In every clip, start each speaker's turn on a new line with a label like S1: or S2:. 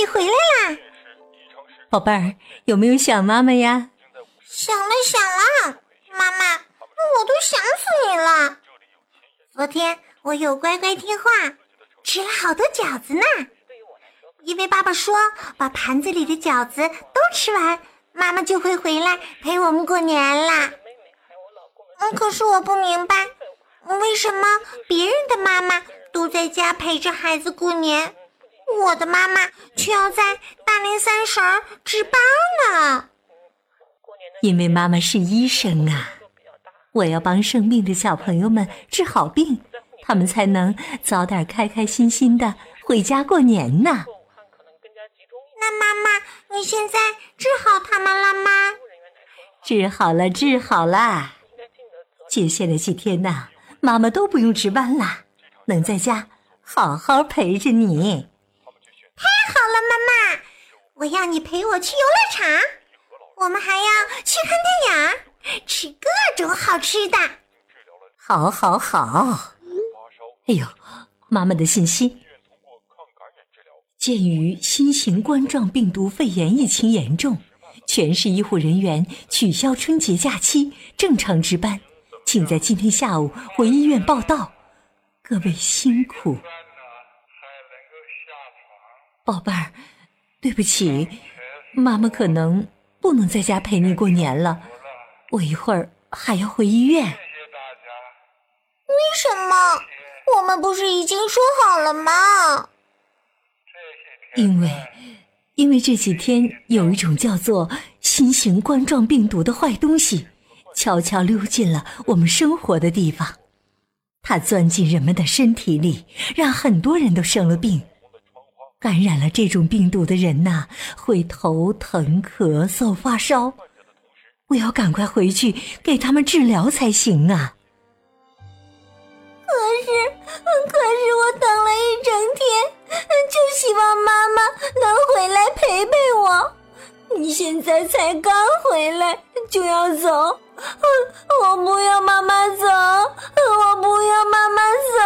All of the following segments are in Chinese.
S1: 你回来啦，
S2: 宝贝儿，有没有想妈妈呀？
S1: 想了想了，妈妈，我都想死你了。昨天我有乖乖听话，吃了好多饺子呢。因为爸爸说，把盘子里的饺子都吃完，妈妈就会回来陪我们过年啦。嗯，可是我不明白，为什么别人的妈妈都在家陪着孩子过年，我的妈妈却要在大年三十值班呢？
S2: 因为妈妈是医生啊，我要帮生病的小朋友们治好病，他们才能早点开开心心的回家过年呢。
S1: 那妈妈，你现在治好他们了吗？
S2: 治好了，治好了。接下来几天呢，妈妈都不用值班了，能在家好好陪着你。
S1: 了，妈妈，我要你陪我去游乐场，我们还要去看电影，吃各种好吃的。
S2: 好，好，好。哎呦，妈妈的信息。鉴于新型冠状病毒肺炎疫情严重，全市医护人员取消春节假期，正常值班。请在今天下午回医院报到，各位辛苦。宝贝儿，对不起，妈妈可能不能在家陪你过年了，我一会儿还要回医院。为
S1: 什么？我们不是已经说好了吗？
S2: 因为，因为这几天有一种叫做新型冠状病毒的坏东西。悄悄溜进了我们生活的地方，它钻进人们的身体里，让很多人都生了病。感染了这种病毒的人呐，会头疼、咳嗽、发烧。我要赶快回去给他们治疗才行啊！
S1: 可是，可是我等了一整天，就希望妈妈能回来陪陪我。你现在才刚回来就要走，我不要妈妈走，我不要妈妈走。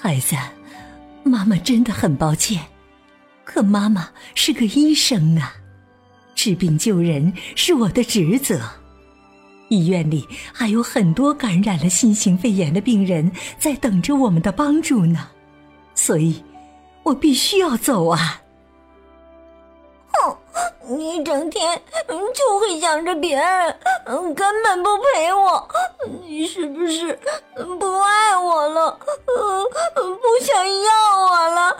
S2: 孩子，妈妈真的很抱歉，可妈妈是个医生啊，治病救人是我的职责。医院里还有很多感染了新型肺炎的病人在等着我们的帮助呢，所以，我必须要走啊。
S1: 你整天就会想着别人，根本不陪我。你是不是不爱我了？不想要我了？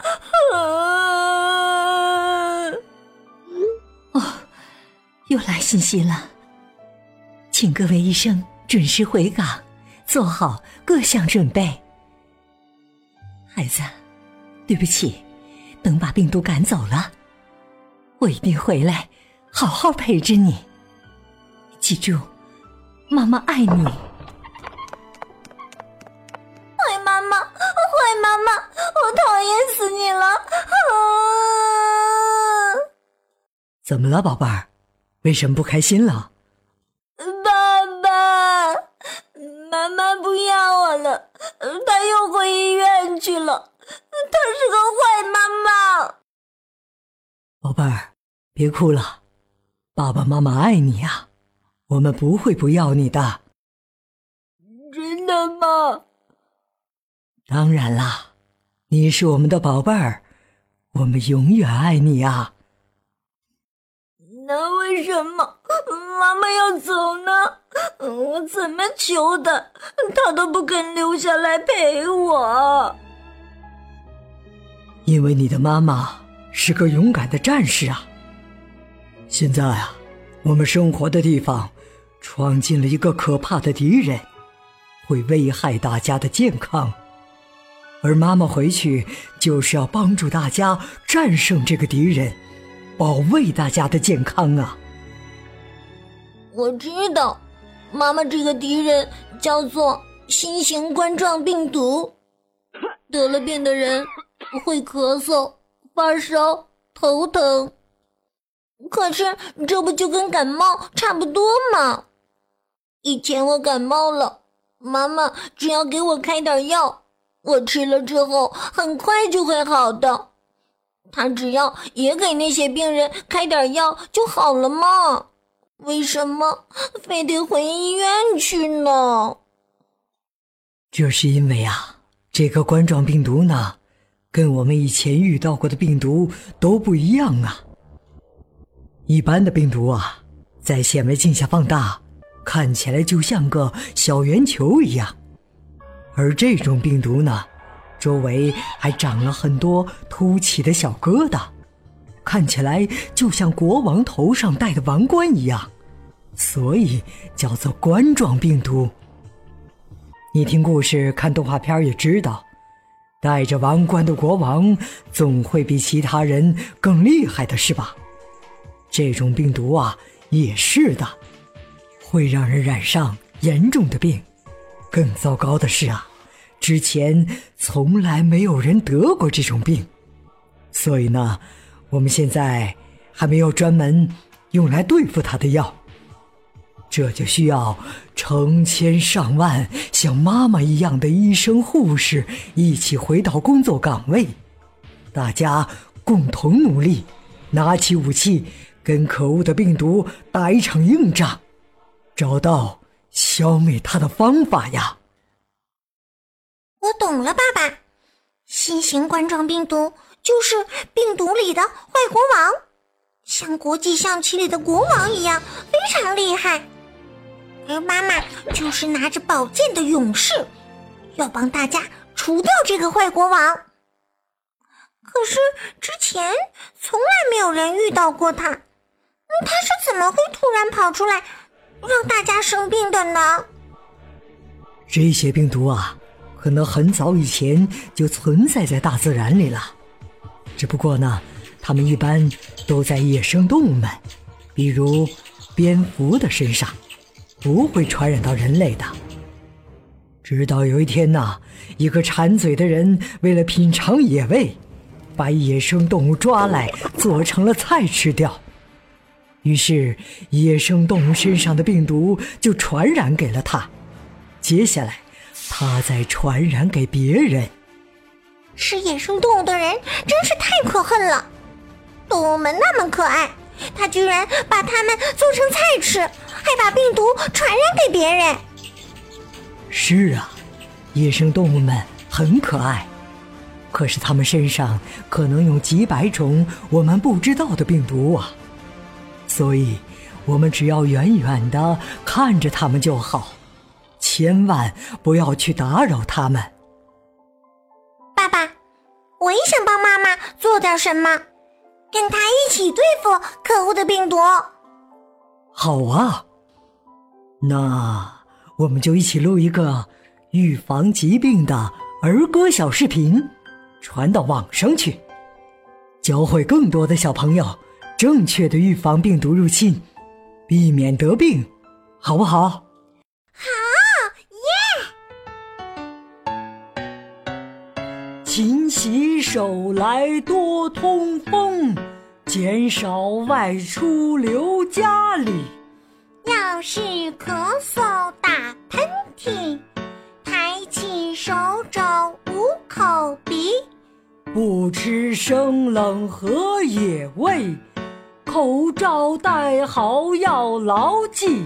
S2: 哦，又来信息了，请各位医生准时回岗，做好各项准备。孩子，对不起，等把病毒赶走了。我一定回来，好好陪着你。记住，妈妈爱你。
S1: 坏妈妈，坏妈妈，我讨厌死你了！
S3: 怎么了，宝贝儿？为什么不开心了？
S1: 爸爸妈妈不要我了，她又回医院去了。她是个坏妈妈。
S3: 宝贝儿，别哭了，爸爸妈妈爱你呀，我们不会不要你的。
S1: 真的吗？
S3: 当然啦，你是我们的宝贝儿，我们永远爱你啊。
S1: 那为什么妈妈要走呢？我怎么求他，他都不肯留下来陪我。
S3: 因为你的妈妈。是个勇敢的战士啊！现在啊，我们生活的地方闯进了一个可怕的敌人，会危害大家的健康。而妈妈回去就是要帮助大家战胜这个敌人，保卫大家的健康啊！
S1: 我知道，妈妈这个敌人叫做新型冠状病毒，得了病的人会咳嗽。发烧、头疼，可是这不就跟感冒差不多吗？以前我感冒了，妈妈只要给我开点药，
S4: 我吃了之后很快就会好的。他只要也给那些病人开点药就好了嘛？为什么非得回医院去呢？
S2: 这是因为啊，这个冠状病毒呢，跟我们以前遇到过的病毒都不一样啊。一般的病毒啊，在显微镜下放大，看起来就像个小圆球一样，而这种病毒呢，周围还长了很多凸起的小疙瘩，看起来就像国王头上戴的王冠一样，所以叫做冠状病毒。你听故事、看动画片也知道，戴着王冠的国王总会比其他人更厉害的是吧？这种病毒啊，也是的，会让人染上严重的病。更糟糕的是啊，之前从来没有人得过这种病，所以呢，我们现在还没有专门用来对付它的药。这就需要成千上万像妈妈一样的医生护士一起回到工作岗位，大家共同努力，拿起武器，跟可恶的病毒打一场硬仗，找到消灭它的方法呀！
S4: 我懂了，爸爸，新型冠状病毒就是病毒里的坏国王，像国际象棋里的国王一样，非常厉害。而妈妈就是拿着宝剑的勇士，要帮大家除掉这个坏国王。可是之前从来没有人遇到过他，他是怎么会突然跑出来让大家生病的呢？
S2: 这些病毒啊，可能很早以前就存在在大自然里了，只不过呢，它们一般都在野生动物们，比如蝙蝠的身上。不会传染到人类的。直到有一天呐，一个馋嘴的人为了品尝野味，把野生动物抓来做成了菜吃掉，于是野生动物身上的病毒就传染给了他。接下来，他再传染给别人。
S4: 吃野生动物的人真是太可恨了！动物们那么可爱，他居然把它们做成菜吃。还把病毒传染给别人。
S2: 是啊，野生动物们很可爱，可是它们身上可能有几百种我们不知道的病毒啊。所以，我们只要远远的看着他们就好，千万不要去打扰他们。
S4: 爸爸，我也想帮妈妈做点什么，跟她一起对付可恶的病毒。
S2: 好啊。那我们就一起录一个预防疾病的儿歌小视频，传到网上去，教会更多的小朋友正确的预防病毒入侵，避免得病，好不好？
S4: 好
S2: 耶！勤洗手来多通风，减少外出留家里。
S4: 要是咳嗽、打喷嚏，抬起手肘捂口鼻，
S2: 不吃生冷和野味，口罩戴好要牢记，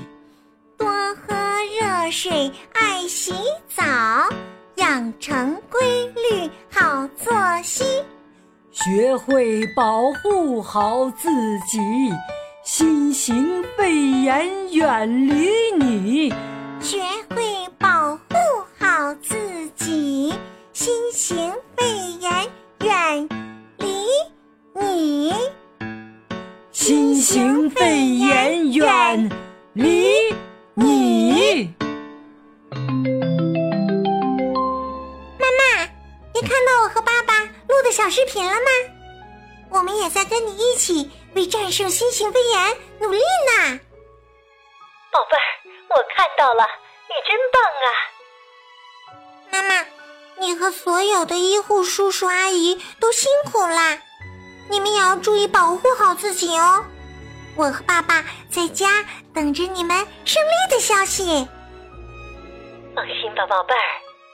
S4: 多喝热水，爱洗澡，养成规律好作息，
S2: 学会保护好自己。新型肺炎远离你，
S4: 学会保护好自己。新型
S2: 型肺炎远离你。
S4: 妈妈，你看到我和爸爸录的小视频了吗？我们也在跟你一起。为战胜新型肺炎努力呢，
S1: 宝贝儿，我看到了，你真棒
S4: 啊！妈妈，你和所有的医护叔叔阿姨都辛苦啦，你们也要注意保护好自己哦。我和爸爸在家等着你们胜利的消息。
S1: 放心吧，宝贝儿，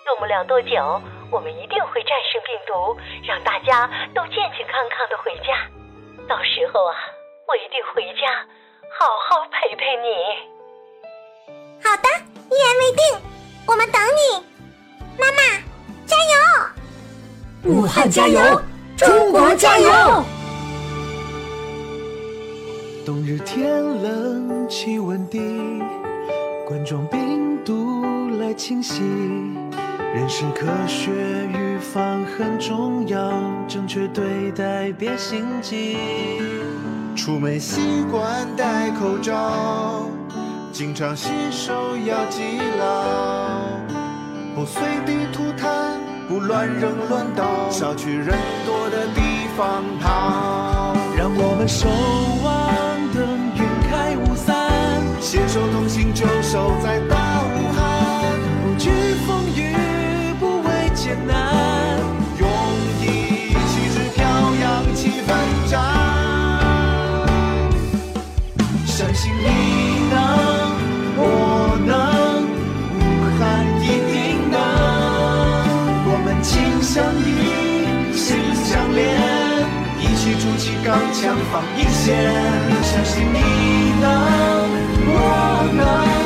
S1: 用不了多久。我们一定会战胜病毒，让大家都健健康康的回家。到时候啊，我一定回家，好好陪陪你。
S4: 好的，一言为定，我们等你。妈妈，加油！
S2: 武汉加油！中国加油！
S5: 冬日天冷，气温低，冠状病毒来侵袭。认识科学，预防很重要，正确对待别心急。出门习惯戴口罩，经常洗手要记牢。不随地吐痰，不乱扔乱倒，少去人多的地方跑。让我们守望，携手同行，就守在起筑起钢墙防一线。相信你能，我能。